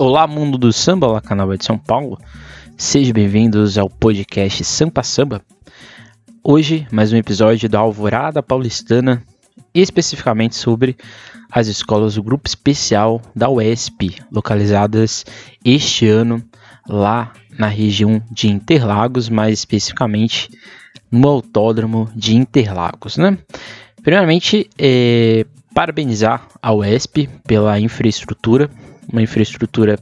Olá, mundo do samba, olá, canal de São Paulo. Sejam bem-vindos ao podcast Sampa Samba. Hoje, mais um episódio da Alvorada Paulistana, especificamente sobre as escolas do grupo especial da UESP, localizadas este ano lá na região de Interlagos, mais especificamente no Autódromo de Interlagos, né? Primeiramente, é, parabenizar a UESP pela infraestrutura, uma infraestrutura,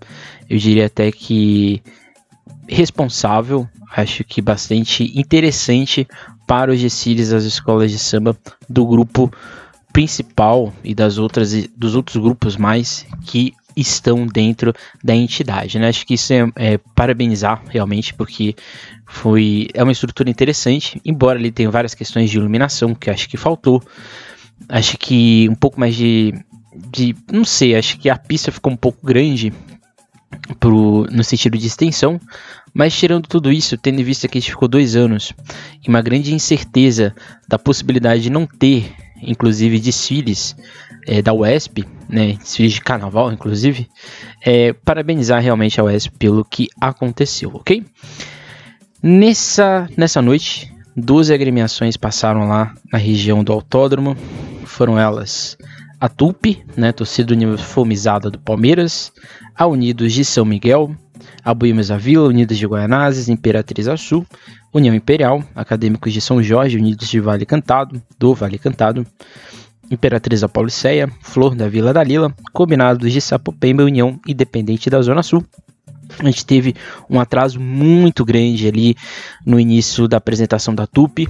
eu diria até que responsável, acho que bastante interessante para os desfiles das escolas de samba do grupo principal e das outras dos outros grupos mais que estão dentro da entidade, né? Acho que isso é, é parabenizar realmente porque foi é uma estrutura interessante, embora ele tenha várias questões de iluminação que acho que faltou. Acho que um pouco mais de de. Não sei, acho que a pista ficou um pouco grande pro, no sentido de extensão. Mas tirando tudo isso, tendo em vista que a gente ficou dois anos e uma grande incerteza da possibilidade de não ter, inclusive, desfiles é, da UESP, né, desfiles de carnaval, inclusive, é, parabenizar realmente a UESP pelo que aconteceu, ok? Nessa, nessa noite, 12 agremiações passaram lá na região do autódromo. Foram elas a TUP, né, torcida uniformizada do Palmeiras, a Unidos de São Miguel, a Boêmios da Vila, Unidos de Guaianazes, Imperatriz Sul, União Imperial, Acadêmicos de São Jorge, Unidos de Vale Cantado, do Vale Cantado, Imperatriz da Pauliceia, Flor da Vila da Lila, Combinados de Sapopemba União Independente da Zona Sul. A gente teve um atraso muito grande ali no início da apresentação da TUP,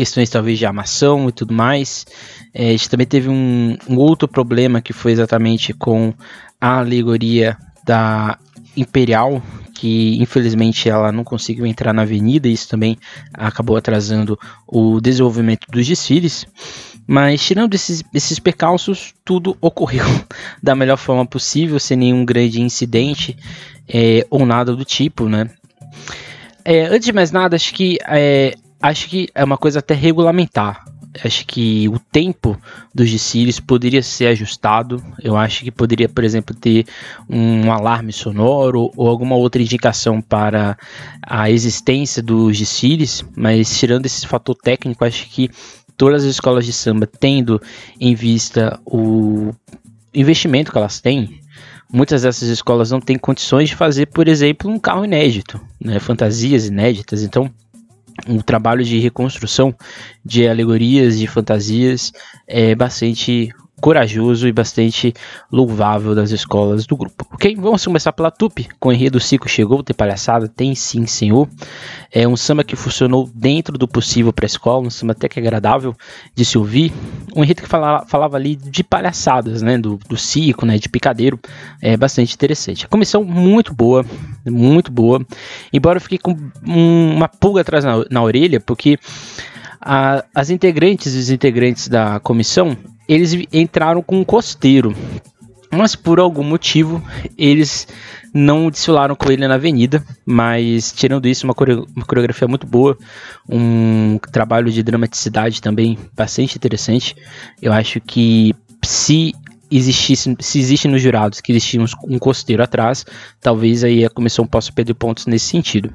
questões talvez de armação e tudo mais. É, a gente também teve um, um, outro problema que foi exatamente com a alegoria da Imperial, que infelizmente ela não conseguiu entrar na avenida, isso também acabou atrasando o desenvolvimento dos desfiles. Mas tirando esses, esses percalços, tudo ocorreu da melhor forma possível, sem nenhum grande incidente é, ou nada do tipo, né? É, antes de mais nada, acho que é, acho que é uma coisa até regulamentar. Acho que o tempo dos desfiles poderia ser ajustado. Eu acho que poderia, por exemplo, ter um alarme sonoro ou alguma outra indicação para a existência dos desfiles. Mas tirando esse fator técnico, acho que todas as escolas de samba, tendo em vista o investimento que elas têm, muitas dessas escolas não têm condições de fazer, por exemplo, um carro inédito, né? fantasias inéditas. Então, o trabalho de reconstrução de alegorias, de fantasias, é bastante corajoso e bastante louvável das escolas do grupo. Ok? Vamos começar pela TUP, com o enredo Cico Chegou, tem palhaçada, tem sim senhor. É um samba que funcionou dentro do possível para a escola, um samba até que agradável de se ouvir. Um enredo que falava, falava ali de palhaçadas, né? Do, do cico, né? De picadeiro. É bastante interessante. A comissão muito boa, muito boa. Embora eu fiquei com um, uma pulga atrás na, na orelha, porque as integrantes e os integrantes da comissão eles entraram com um costeiro. Mas por algum motivo eles não desfilaram com ele na avenida, mas tirando isso, uma, uma coreografia muito boa, um trabalho de dramaticidade também bastante interessante. Eu acho que se existisse, se existe nos jurados que existia um costeiro atrás, talvez aí a comissão possa perder pontos nesse sentido.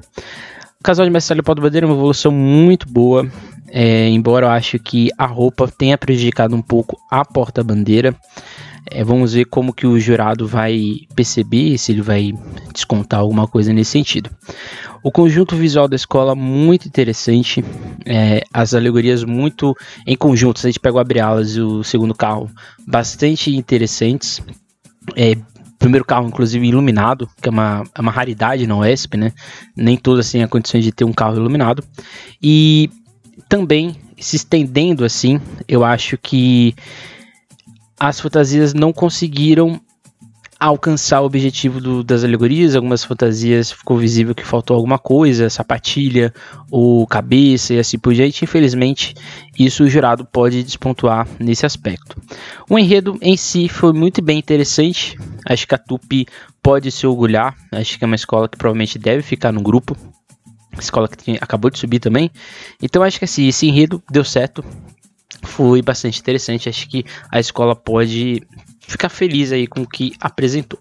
O casal de Mestre Paulo Bandeira é uma evolução muito boa. É, embora eu acho que a roupa tenha prejudicado um pouco a porta-bandeira. É, vamos ver como que o jurado vai perceber, se ele vai descontar alguma coisa nesse sentido. O conjunto visual da escola muito interessante, é, as alegorias muito em conjunto, se a gente pega o Abre-Alas e o segundo carro, bastante interessantes. É, primeiro carro, inclusive, iluminado, que é uma, é uma raridade na UESP, né? Nem todas têm a condição de ter um carro iluminado. E também se estendendo assim, eu acho que as fantasias não conseguiram alcançar o objetivo do, das alegorias. Algumas fantasias ficou visível que faltou alguma coisa, sapatilha ou cabeça e assim por diante. Infelizmente, isso o jurado pode despontuar nesse aspecto. O enredo em si foi muito bem interessante. Acho que a Tupi pode se orgulhar. Acho que é uma escola que provavelmente deve ficar no grupo escola que tinha, acabou de subir também. Então acho que assim, esse enredo deu certo. Foi bastante interessante. Acho que a escola pode ficar feliz aí com o que apresentou.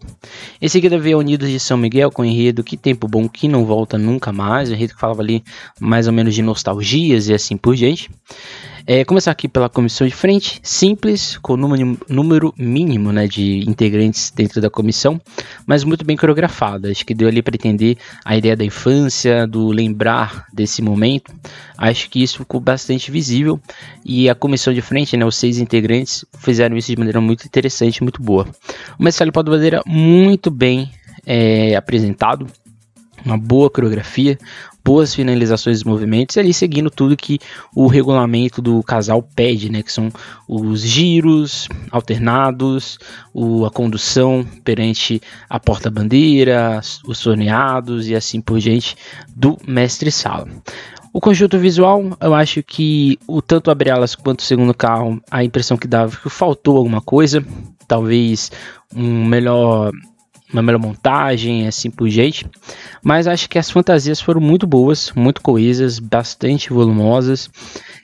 Em seguida veio Unidos de São Miguel com o enredo Que Tempo Bom Que Não Volta Nunca Mais, o enredo que falava ali mais ou menos de nostalgias e assim por diante. É, começar aqui pela comissão de frente, simples, com número, número mínimo né, de integrantes dentro da comissão, mas muito bem coreografada. Acho que deu ali para entender a ideia da infância, do lembrar desse momento. Acho que isso ficou bastante visível e a comissão de frente, né, os seis integrantes, fizeram isso de maneira muito interessante, muito boa. O Marcelo Pó Bandeira muito bem é, apresentado, uma boa coreografia, boas finalizações dos movimentos e ali seguindo tudo que o regulamento do casal pede, né, que são os giros alternados, o, a condução perante a porta-bandeira, os torneados e assim por diante do mestre-sala. O conjunto visual, eu acho que o tanto abre alas quanto o segundo carro, a impressão que dava que faltou alguma coisa, talvez um melhor uma melhor montagem, assim por diante. Mas acho que as fantasias foram muito boas, muito coesas, bastante volumosas.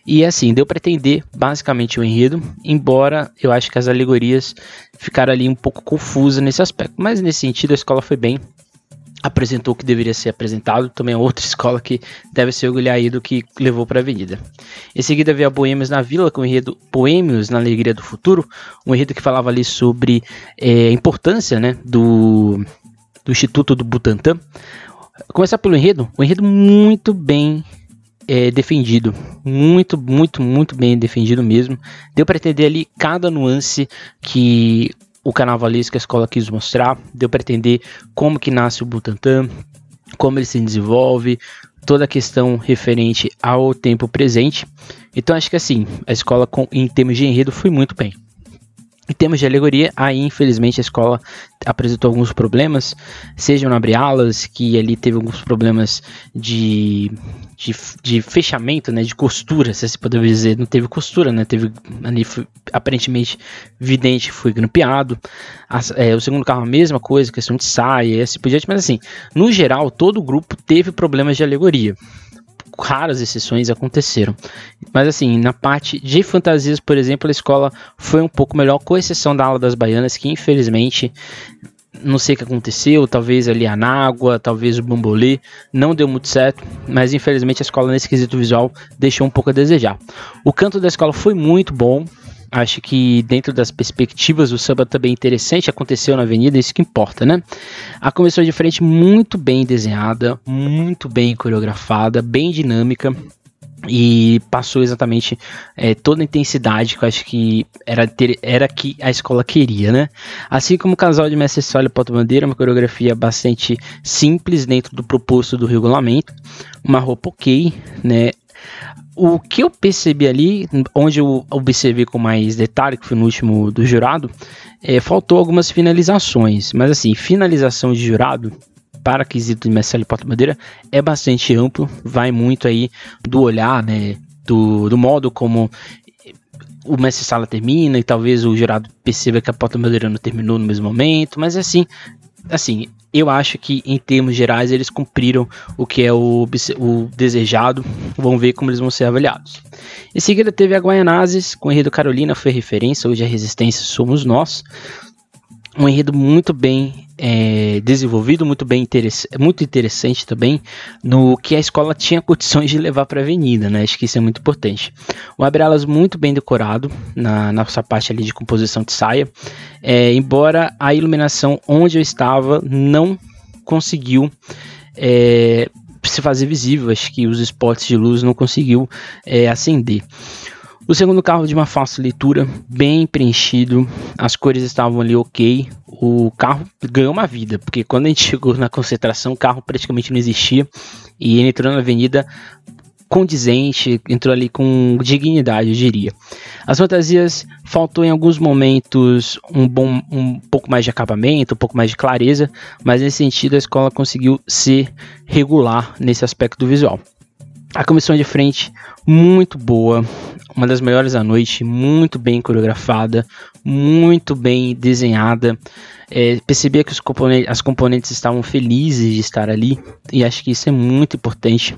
E assim, deu para entender basicamente o enredo, embora eu acho que as alegorias ficaram ali um pouco confusas nesse aspecto. Mas nesse sentido, a escola foi bem apresentou o que deveria ser apresentado. Também é outra escola que deve se orgulhar aí do que levou para a avenida. Em seguida veio a Boêmios na Vila com o enredo Boêmios na Alegria do Futuro, um enredo que falava ali sobre é, a importância né, do, do Instituto do Butantan. Começar pelo enredo, um enredo muito bem é, defendido, muito, muito, muito bem defendido mesmo. Deu para entender ali cada nuance que o carnavalesco que a escola quis mostrar, deu para entender como que nasce o Butantan, como ele se desenvolve, toda a questão referente ao tempo presente. Então acho que assim, a escola com, em termos de enredo foi muito bem. Em termos de alegoria, aí infelizmente a escola apresentou alguns problemas, sejam na abre-alas, que ali teve alguns problemas de, de, de, fechamento, né, de costura, se assim poderia dizer, não teve costura, né, teve ali foi, aparentemente vidente foi grampeado. As, é, o segundo carro a mesma coisa, questão de saia assim por diante, mas assim, no geral todo o grupo teve problemas de alegoria raras exceções aconteceram. Mas assim, na parte de fantasias, por exemplo, a escola foi um pouco melhor, com exceção da ala das baianas, que infelizmente não sei o que aconteceu, talvez ali a Nágua, talvez o Bambolê, não deu muito certo, mas infelizmente a escola nesse quesito visual deixou um pouco a desejar. O canto da escola foi muito bom, Acho que dentro das perspectivas o samba também é interessante, aconteceu na avenida, isso que importa, né? A comissão de frente muito bem desenhada, muito bem coreografada, bem dinâmica e passou exatamente é, toda a intensidade que eu acho que era, ter, era que a escola queria, né? Assim como o casal de Mestre Sólio e Porta Bandeira, uma coreografia bastante simples dentro do proposto do regulamento, uma roupa ok, né? O que eu percebi ali, onde eu observei com mais detalhe, que foi no último do jurado, é, faltou algumas finalizações. Mas assim, finalização de jurado para quesito de Marcelo Porta Bandeira é bastante amplo, vai muito aí do olhar, né, do, do modo como o mestre sala termina e talvez o jurado perceba que a porta bandeira não terminou no mesmo momento, mas assim, assim, eu acho que em termos gerais eles cumpriram o que é o, o desejado. Vamos ver como eles vão ser avaliados. Em seguida teve a Guaianazes com o enredo Carolina, foi referência, hoje a resistência somos nós um enredo muito bem é, desenvolvido, muito bem interess muito interessante também, no que a escola tinha condições de levar para a avenida, né? Acho que isso é muito importante. O Abre-Alas muito bem decorado na nossa parte ali de composição de saia, é, embora a iluminação onde eu estava não conseguiu é, se fazer visível, acho que os spots de luz não conseguiu é, acender. O segundo carro de uma fácil leitura, bem preenchido, as cores estavam ali ok. O carro ganhou uma vida, porque quando a gente chegou na concentração, o carro praticamente não existia e ele entrou na avenida condizente, entrou ali com dignidade, eu diria. As fantasias faltou em alguns momentos um bom, um pouco mais de acabamento, um pouco mais de clareza, mas nesse sentido a escola conseguiu ser regular nesse aspecto visual. A comissão de frente, muito boa, uma das melhores da noite, muito bem coreografada, muito bem desenhada. É, percebia que os componentes, as componentes estavam felizes de estar ali e acho que isso é muito importante.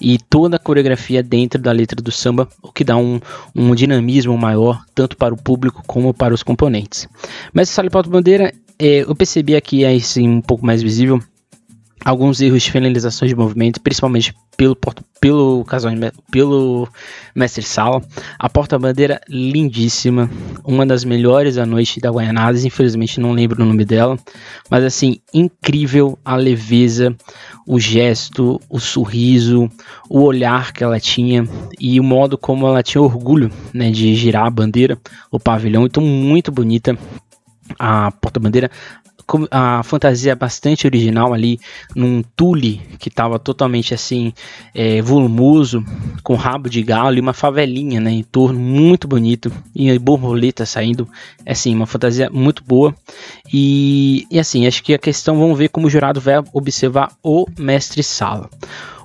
E toda a coreografia dentro da letra do samba, o que dá um, um dinamismo maior, tanto para o público como para os componentes. Mas essa Pauta Bandeira, é, eu percebi aqui assim, um pouco mais visível alguns erros de finalização de movimento, principalmente pelo, pelo casal pelo mestre Sala. A porta-bandeira lindíssima, uma das melhores da noite da Guaianazes, infelizmente não lembro o nome dela, mas assim, incrível a leveza, o gesto, o sorriso, o olhar que ela tinha e o modo como ela tinha orgulho, né, de girar a bandeira, o pavilhão, então muito bonita a porta-bandeira a fantasia bastante original ali, num tule que estava totalmente assim, é, volumoso, com rabo de galo e uma favelinha né, em torno, muito bonito, e borboleta saindo, é assim, uma fantasia muito boa. E, e assim, acho que a questão, vamos ver como o jurado vai observar o mestre Sala.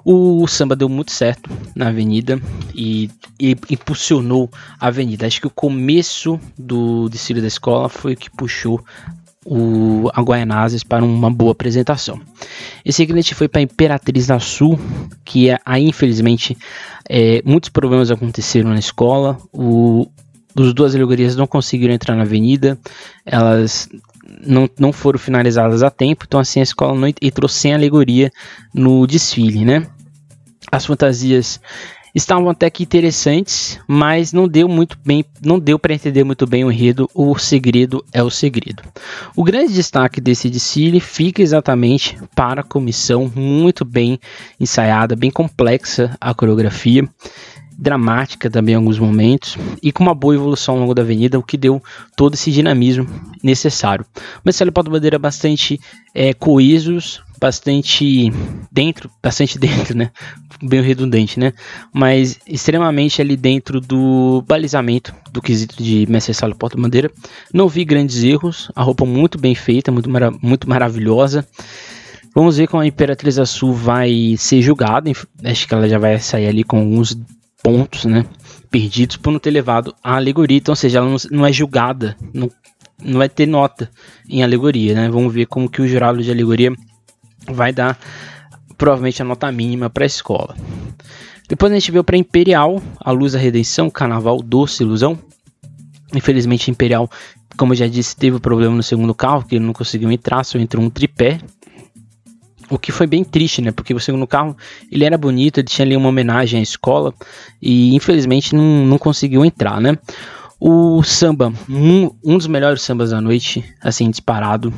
O samba deu muito certo na avenida e, e, impulsionou a avenida. Acho que o começo do desfile da escola foi o que puxou o, a Guaianazes para uma boa apresentação. Esse seguinte foi para a Imperatriz da Sul, que é, aí infelizmente é, muitos problemas aconteceram na escola. Os duas alegorias não conseguiram entrar na avenida, elas não, não foram finalizadas a tempo, então assim a escola não entrou sem alegoria no desfile, né? As fantasias estavam até que interessantes, mas não deu muito bem, não deu para entender muito bem o enredo. O segredo é o segredo. O grande destaque desse desfile fica exatamente para a comissão, muito bem ensaiada, bem complexa a coreografia dramática também em alguns momentos e com uma boa evolução ao longo da avenida, o que deu todo esse dinamismo necessário. Mas Célio Paulo Bandeira bastante é, coesos, bastante dentro, bastante dentro, né? Bem redundante, né? Mas extremamente ali dentro do balizamento do quesito de Mestre Salo Porta Bandeira. Não vi grandes erros, a roupa muito bem feita, muito, mara muito maravilhosa. Vamos ver como a Imperatriz Azul vai ser julgada. Acho que ela já vai sair ali com alguns pontos, né? Perdidos por não ter levado a alegoria. Então, ou seja, ela não, não é julgada, não, não vai ter nota em alegoria, né? Vamos ver como que o jurado de alegoria vai dar provavelmente a nota mínima para a escola. Depois a gente veio para Imperial, a Luz da Redenção, Carnaval Doce Ilusão. Infelizmente Imperial, como eu já disse, teve um problema no segundo carro, que ele não conseguiu entrar, só entrou um tripé. O que foi bem triste, né? Porque o segundo carro ele era bonito, ele tinha ali uma homenagem à escola e infelizmente não, não conseguiu entrar, né? O samba, um, um, dos melhores sambas da noite, assim, disparado.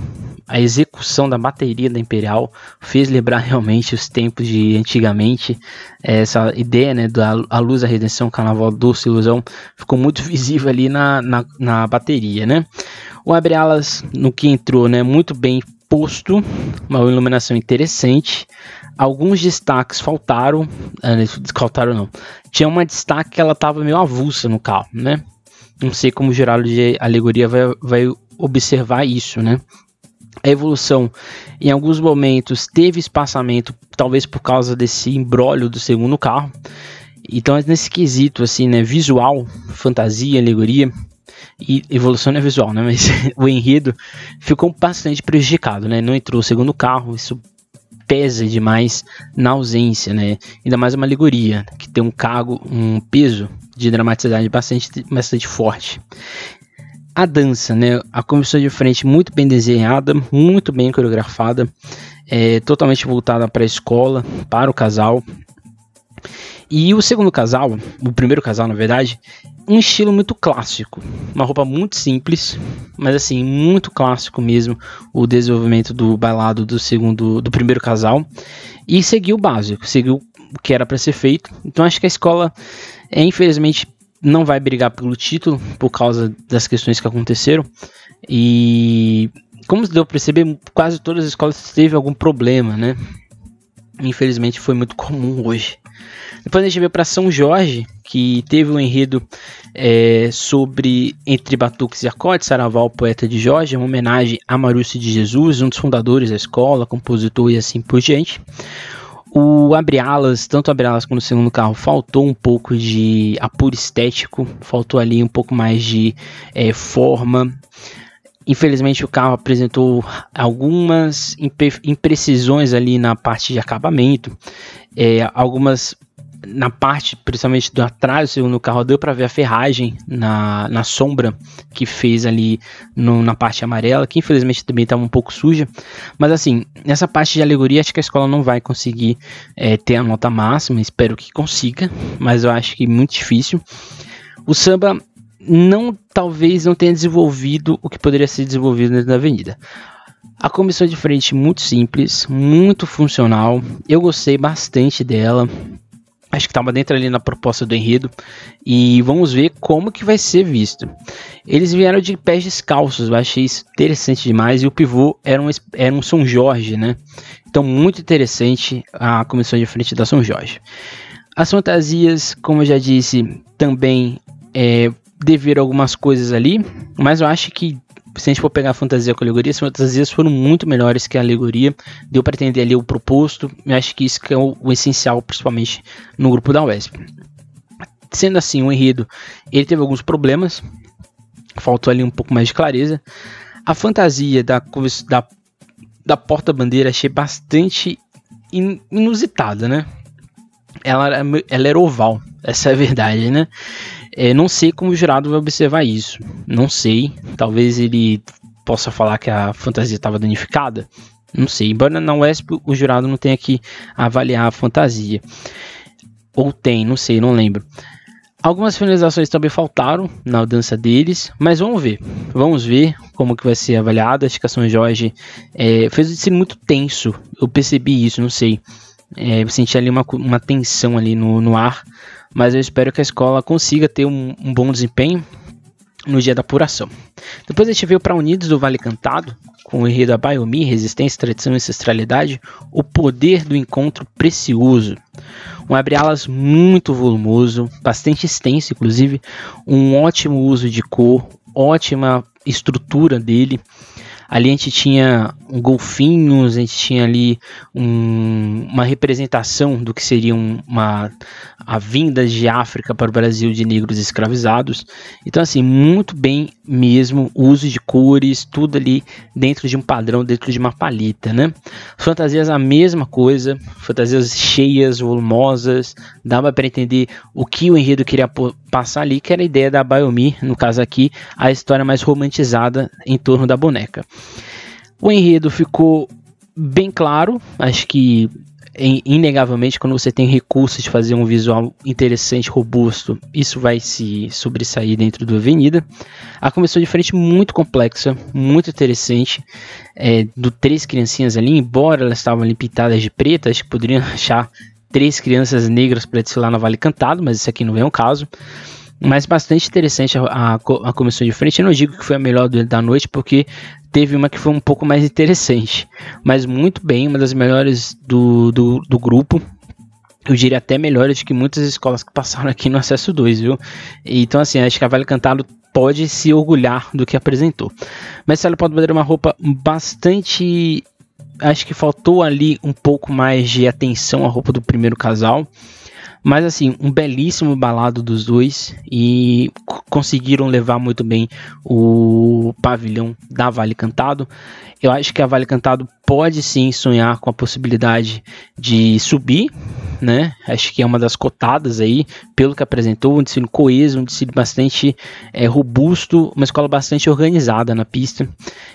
A execução da bateria da Imperial fez lembrar realmente os tempos de antigamente. Essa ideia, né, da a luz da redenção, carnaval doce ilusão, ficou muito visível ali na, na, na bateria, né? O Abre Alas, no que entrou, né, muito bem posto, uma iluminação interessante. Alguns destaques faltaram, ah, faltaram não. Tinha uma destaque que ela estava meio avulsa no carro, né? Não sei como o Geraldo de Alegoria vai, vai observar isso, né? A evolução, em alguns momentos, teve espaçamento, talvez por causa desse embrólio do segundo carro. Então, nesse quesito, assim, né? Visual, fantasia, alegoria, e evolução não é visual, né? Mas o enredo ficou bastante prejudicado, né? Não entrou o segundo carro, isso pesa demais na ausência, né? Ainda mais uma alegoria, que tem um cargo, um peso de dramaticidade bastante, bastante forte. A dança, né? A comissão de frente muito bem desenhada, muito bem coreografada, é, totalmente voltada para a escola, para o casal. E o segundo casal, o primeiro casal na verdade, um estilo muito clássico, uma roupa muito simples, mas assim muito clássico mesmo o desenvolvimento do bailado do segundo, do primeiro casal e seguiu o básico, seguiu o que era para ser feito. Então acho que a escola, é, infelizmente, não vai brigar pelo título por causa das questões que aconteceram e como deu para perceber, quase todas as escolas teve algum problema, né? Infelizmente foi muito comum hoje. Depois a gente veio para São Jorge, que teve um enredo é, sobre Entre Batuques e Acordes, Saraval, poeta de Jorge, uma homenagem a Marúcio de Jesus, um dos fundadores da escola, compositor e assim por diante. O abre-alas, tanto o abre-alas quanto o segundo carro, faltou um pouco de apuro estético, faltou ali um pouco mais de é, forma. Infelizmente o carro apresentou algumas imprecisões ali na parte de acabamento, é, algumas na parte, principalmente do atrás segundo carro, deu para ver a ferragem na, na sombra que fez ali no, na parte amarela, que infelizmente também estava um pouco suja. Mas assim, nessa parte de alegoria, acho que a escola não vai conseguir é, ter a nota máxima, espero que consiga, mas eu acho que é muito difícil. O samba não talvez não tenha desenvolvido o que poderia ser desenvolvido dentro da avenida. A comissão de frente muito simples, muito funcional. Eu gostei bastante dela acho que estava dentro ali na proposta do enredo e vamos ver como que vai ser visto. Eles vieram de pés descalços, eu achei isso interessante demais e o pivô era um, era um São Jorge, né? Então muito interessante a comissão de frente da São Jorge. As fantasias, como eu já disse, também é, deveram algumas coisas ali, mas eu acho que se a gente for pegar a fantasia com a alegoria, as fantasias foram muito melhores que a alegoria. Deu para entender ali o proposto. Eu acho que isso que é o, o, essencial, principalmente no grupo da UESP. Sendo assim, o enredo ele teve alguns problemas. Faltou ali um pouco mais de clareza. A fantasia da, da, da porta-bandeira achei bastante in, inusitada, né? Ela, ela era oval, essa é a verdade, né? É, não sei como o jurado vai observar isso. Não sei. Talvez ele possa falar que a fantasia estava danificada. Não sei. Embora na UESP o jurado não tenha que avaliar a fantasia. Ou tem, não sei, não lembro. Algumas finalizações também faltaram na dança deles, mas vamos ver. Vamos ver como que vai ser avaliado. Acho que a São Jorge é, fez o ser muito tenso. Eu percebi isso, não sei. É, eu senti ali uma, uma tensão ali no, no ar mas eu espero que a escola consiga ter um, um bom desempenho no dia da apuração. Depois a gente veio para Unidos do Vale Cantado, com o enredo Abaiomi, Resistência, Tradição e Ancestralidade, o poder do encontro precioso. Um abre-alas muito volumoso, bastante extenso, inclusive, um ótimo uso de cor, ótima estrutura dele. Ali a gente tinha golfinhos, a gente tinha ali um, uma representação do que seria uma a vinda de África para o Brasil de negros escravizados. Então assim, muito bem mesmo, uso de cores, tudo ali dentro de um padrão, dentro de uma paleta, né? Fantasias a mesma coisa, fantasias cheias, volumosas, dava para entender o que o enredo queria passar ali, que era a ideia da Bayomi, no caso aqui, a história mais romantizada em torno da boneca. O enredo ficou bem claro, acho que inegavelmente quando você tem recursos de fazer um visual interessante, robusto, isso vai se sobressair dentro do Avenida. A comissão de frente muito complexa, muito interessante, é, do três criancinhas ali, embora elas estavam ali pintadas de preto, acho que poderiam achar três crianças negras para desfilar na Vale Cantado, mas isso aqui não é um caso. Mas bastante interessante a, a, a, comissão de frente. Eu não digo que foi a melhor da noite, porque teve uma que foi um pouco mais interessante. Mas muito bem, uma das melhores do, do, do grupo. Eu diria até melhores que muitas escolas que passaram aqui no Acesso 2, viu? Então, assim, acho que a Vale Cantado pode se orgulhar do que apresentou. Mas ela pode ter uma roupa bastante. Acho que faltou ali um pouco mais de atenção à roupa do primeiro casal. Mas assim, um belíssimo balado dos dois e conseguiram levar muito bem o pavilhão da Vale Cantado. Eu acho que a Vale Cantado pode sim sonhar com a possibilidade de subir, né? Acho que é uma das cotadas aí, pelo que apresentou, um desfile coeso, um desfile bastante é, robusto, uma escola bastante organizada na pista.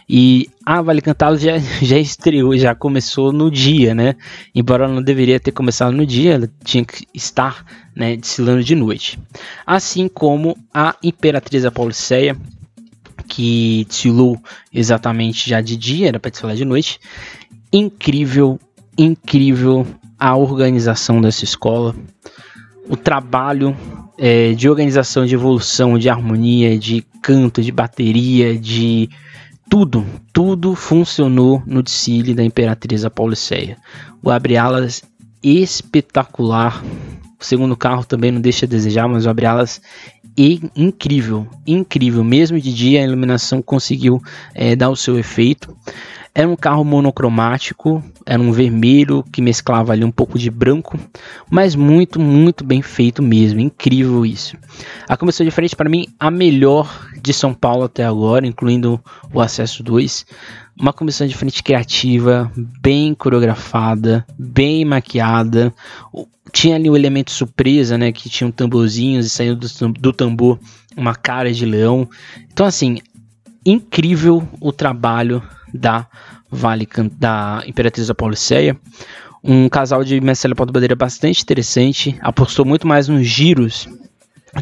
E a Vale Cantado já, já estreou, já começou no dia, né? Embora ela não deveria ter começado no dia, ela tinha que estar né, desfilando de noite. Assim como a Imperatriz Apauliceia, que desfilou exatamente já de dia, era para desfilar de noite. Incrível, incrível a organização dessa escola, o trabalho é, de organização, de evolução, de harmonia, de canto, de bateria, de tudo, tudo funcionou no desfile da Imperatriz Apauliceia. O abre-alas espetacular. O segundo carro também não deixa a desejar, mas o abre-alas e incrível, incrível. Mesmo de dia a iluminação conseguiu é, dar o seu efeito. Era um carro monocromático, era um vermelho que mesclava ali um pouco de branco, mas muito, muito bem feito mesmo, incrível isso. A comissão de frente para mim a melhor de São Paulo até agora, incluindo o acesso 2. Uma comissão de frente criativa, bem coreografada, bem maquiada. Tinha ali o elemento surpresa, né? Que tinha um tamborzinhos e saindo do, do tambor uma cara de leão. Então, assim, incrível o trabalho da Vale da Imperatriz da. Um casal de mestre Leopoldo Bandeira bastante interessante, apostou muito mais nos giros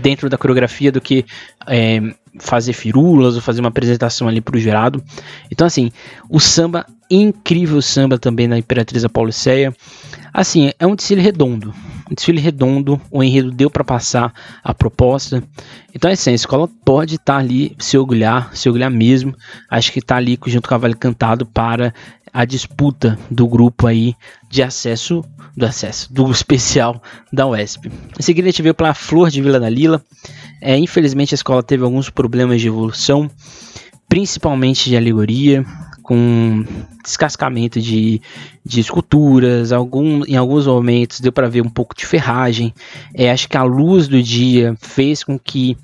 dentro da coreografia do que é, fazer firulas ou fazer uma apresentação ali para o jurado. Então, assim, o samba, incrível samba também na Imperatriz da. Assim, é um desfile redondo. Desfile redondo, o enredo deu para passar a proposta. Então, assim, a escola pode estar tá ali, se orgulhar, se orgulhar mesmo. Acho que está ali junto com a Vale Cantado para a disputa do grupo aí de acesso do acesso do especial da UESP. Em seguida a gente veio para a Flor de Vila da Lila. É, infelizmente a escola teve alguns problemas de evolução, principalmente de alegoria, com descascamento de, de esculturas, algum, em alguns momentos deu para ver um pouco de ferragem. É, acho que a luz do dia fez com que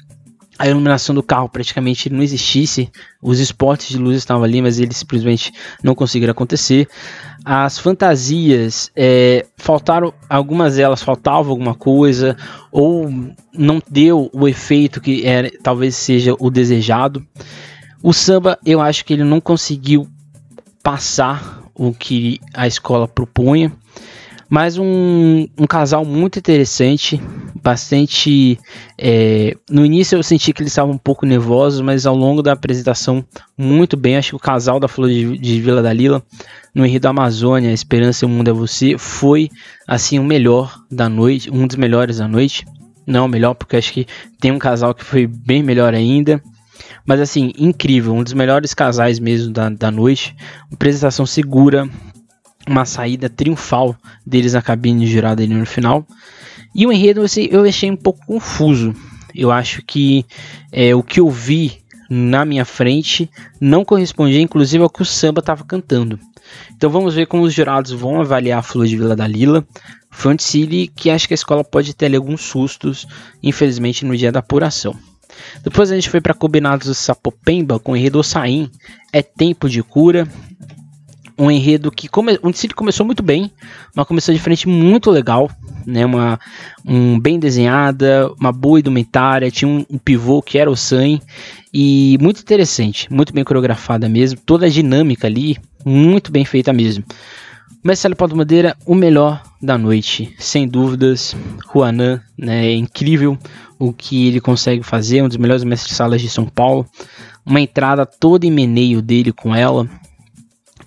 a iluminação do carro praticamente não existisse, os esportes de luz estavam ali, mas eles simplesmente não conseguiram acontecer. As fantasias, é, faltaram, algumas delas faltava alguma coisa, ou não deu o efeito que era, talvez seja o desejado. O samba, eu acho que ele não conseguiu passar o que a escola propunha. Mas um, um casal muito interessante, bastante. É, no início eu senti que eles estavam um pouco nervosos, mas ao longo da apresentação, muito bem. Acho que o casal da Flor de, de Vila da Lila, no Rio da Amazônia, Esperança e o Mundo é Você, foi assim o melhor da noite, um dos melhores da noite. Não o melhor, porque acho que tem um casal que foi bem melhor ainda. Mas assim, incrível, um dos melhores casais mesmo da, da noite. Apresentação segura, uma saída triunfal deles na cabine girada ali no final. E o enredo eu achei um pouco confuso. Eu acho que é, o que eu vi na minha frente não correspondia, inclusive, ao que o samba estava cantando. Então vamos ver como os jurados vão avaliar a Flor de Vila da Lila. Um desfile que acho que a escola pode ter ali alguns sustos, infelizmente, no dia da apuração. Depois a gente foi para Combinados do Sapopemba com o enredo Ossain. É tempo de cura um enredo que come, um desfile começou muito bem, uma começou de frente muito legal, né, uma um bem desenhada, uma boa indumentária, tinha um, um pivô que era o San e muito interessante, muito bem coreografada mesmo, toda a dinâmica ali, muito bem feita mesmo. Marcelo Paulo Madeira, o melhor da noite, sem dúvidas. Juanan, né, é incrível o que ele consegue fazer, um dos melhores mestres salas de São Paulo. Uma entrada toda em meneio dele com ela,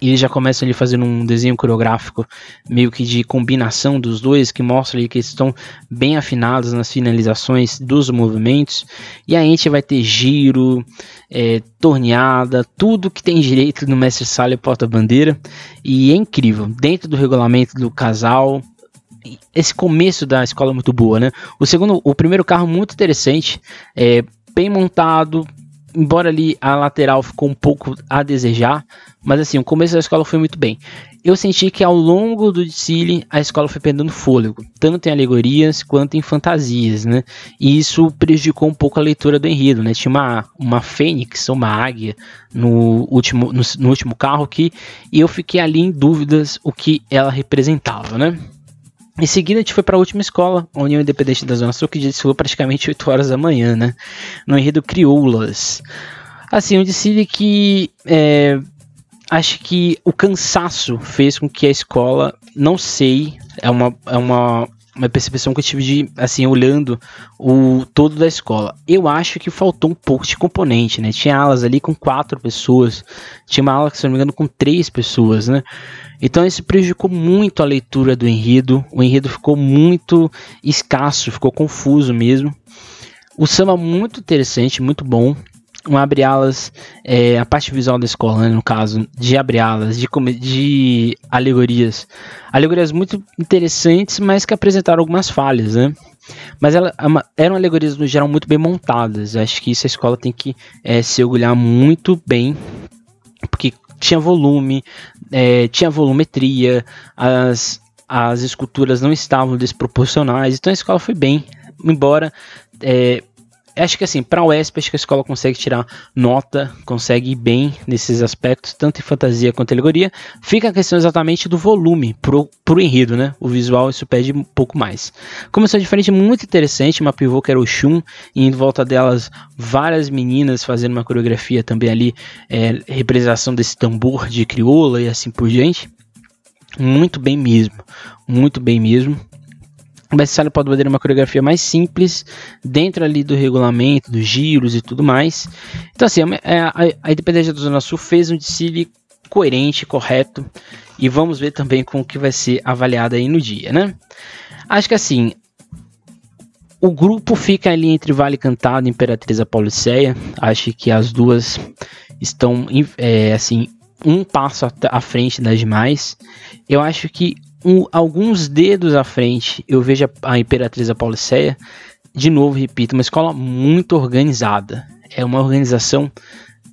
eles já começam ali fazendo um desenho coreográfico meio que de combinação dos dois, que mostra ali que eles estão bem afinados nas finalizações dos movimentos. E aí a gente vai ter giro, é, torneada, tudo que tem direito no mestre sala e porta-bandeira. E é incrível, dentro do regulamento do casal, esse começo da escola é muito boa, né? O segundo, o primeiro carro muito interessante, é, bem montado, embora ali a lateral ficou um pouco a desejar, mas assim, o começo da escola foi muito bem. Eu senti que ao longo do desfile a escola foi perdendo fôlego, tanto em alegorias quanto em fantasias, né? E isso prejudicou um pouco a leitura do enredo, né? Tinha uma, uma fênix, uma águia no último, no, no último carro que eu fiquei ali em dúvidas o que ela representava, né? Em seguida, a gente foi para a última escola, a União Independente da Zona Sul, que desfilou praticamente 8 horas da manhã, né? No enredo Crioulas. Assim, um desfile que é, acho que o cansaço fez com que a escola, não sei, é uma, é uma, uma percepção que eu tive de, assim, olhando o todo da escola. Eu acho que faltou um pouco de componente, né? Tinha alas ali com quatro pessoas, tinha uma ala, se não me engano, com três pessoas, né? Então isso prejudicou muito a leitura do enredo. O enredo ficou muito escasso, ficou confuso mesmo. O samba muito interessante, muito bom. Um abre-alas, é, a parte visual da escola, né, no caso, de abre-alas, de, de alegorias. Alegorias muito interessantes, mas que apresentaram algumas falhas, né? Mas ela, eram alegorias no geral muito bem montadas. Acho que isso a escola tem que é, se orgulhar muito bem, porque tinha volume, é, tinha volumetria, as, as esculturas não estavam desproporcionais, então a escola foi bem, embora é, acho que assim, para a UESP, acho que a escola consegue tirar nota, consegue ir bem nesses aspectos, tanto em fantasia quanto em alegoria. Fica a questão exatamente do volume pro, pro enredo, né? O visual isso pede um pouco mais. Começou diferente, muito interessante, uma pivô que era o Shun, e em volta delas várias meninas fazendo uma coreografia também ali, é, representação desse tambor de crioula e assim por diante. Muito bem mesmo, muito bem mesmo. O best-seller pode fazer uma coreografia mais simples, dentro ali do regulamento, dos giros e tudo mais. Então, assim, é, a, a Independência do Zona Sul fez um desfile coerente, correto, e vamos ver também como que vai ser avaliado aí no dia, né? Acho que assim, o grupo fica ali entre Vale Cantado e Imperatriz Apoliceia. Acho que as duas estão, é, assim, um passo à frente das demais. Eu acho que um, alguns dedos à frente, eu vejo a, a Imperatriz Apoliceia, de novo, repito, uma escola muito organizada. É uma organização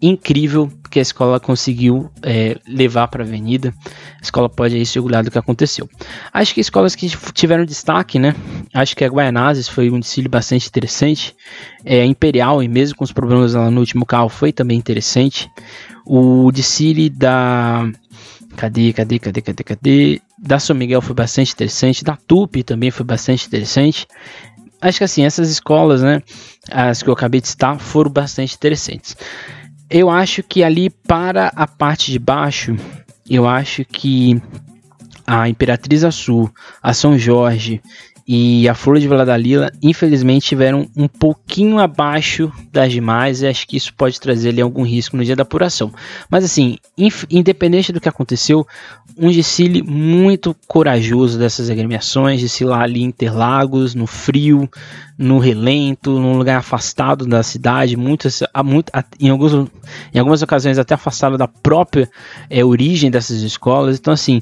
incrível que a escola conseguiu é, levar para a avenida. A escola pode aí se orgulhar do que aconteceu. Acho que escolas que tiveram destaque, né? Acho que a Guaianazes foi um desfile bastante interessante. É, a Imperial, e mesmo com os problemas lá no último carro, foi também interessante. O desfile da. Cadê, cadê, cadê, cadê, cadê? Da São Miguel foi bastante interessante, da TUP também foi bastante interessante. Acho que assim, essas escolas, né, as que eu acabei de citar, foram bastante interessantes. Eu acho que ali para a parte de baixo, eu acho que a Imperatriz Sul, a São Jorge e a Flor de Vladalila, infelizmente, tiveram um pouquinho abaixo das demais. E acho que isso pode trazer ali algum risco no dia da apuração. Mas assim, independente do que aconteceu, um desfile muito corajoso dessas agremiações, desfilar ali em Interlagos, no frio, no relento, num lugar afastado da cidade, muitas, muito, em, alguns, em algumas ocasiões até afastado da própria é, origem dessas escolas. Então, assim,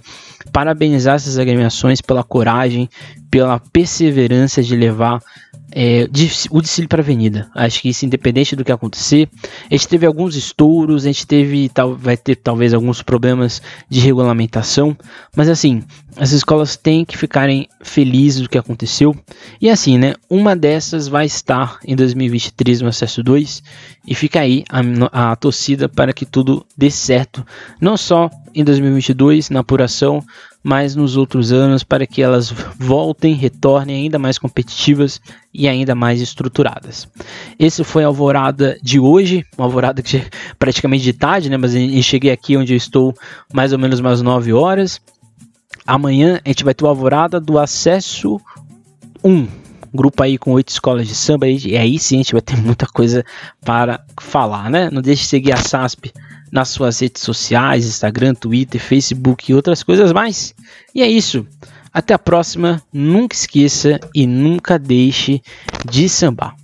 parabenizar essas agremiações pela coragem, pela perseverança de levar é, o desfile para a avenida. Acho que isso, independente do que acontecer, a gente teve alguns estouros, a gente teve, tal, vai ter talvez alguns problemas de regulamentação, mas assim, as escolas têm que ficarem felizes do que aconteceu. E assim, né? Uma dessas vai estar em 2023 no acesso 2 e fica aí a, a torcida para que tudo dê certo, não só em 2022 na apuração, mas nos outros anos para que elas voltem, retornem ainda mais competitivas e ainda mais estruturadas. Esse foi a alvorada de hoje, uma alvorada que praticamente de tarde, né? Mas eu cheguei aqui onde eu estou mais ou menos umas 9 horas. Amanhã a gente vai ter o alvorada do acesso 1 grupo aí com oito escolas de samba, e aí sim a gente vai ter muita coisa para falar, né? Não deixe de seguir a SASP nas suas redes sociais, Instagram, Twitter, Facebook e outras coisas mais. E é isso. Até a próxima. Nunca esqueça e nunca deixe de sambar.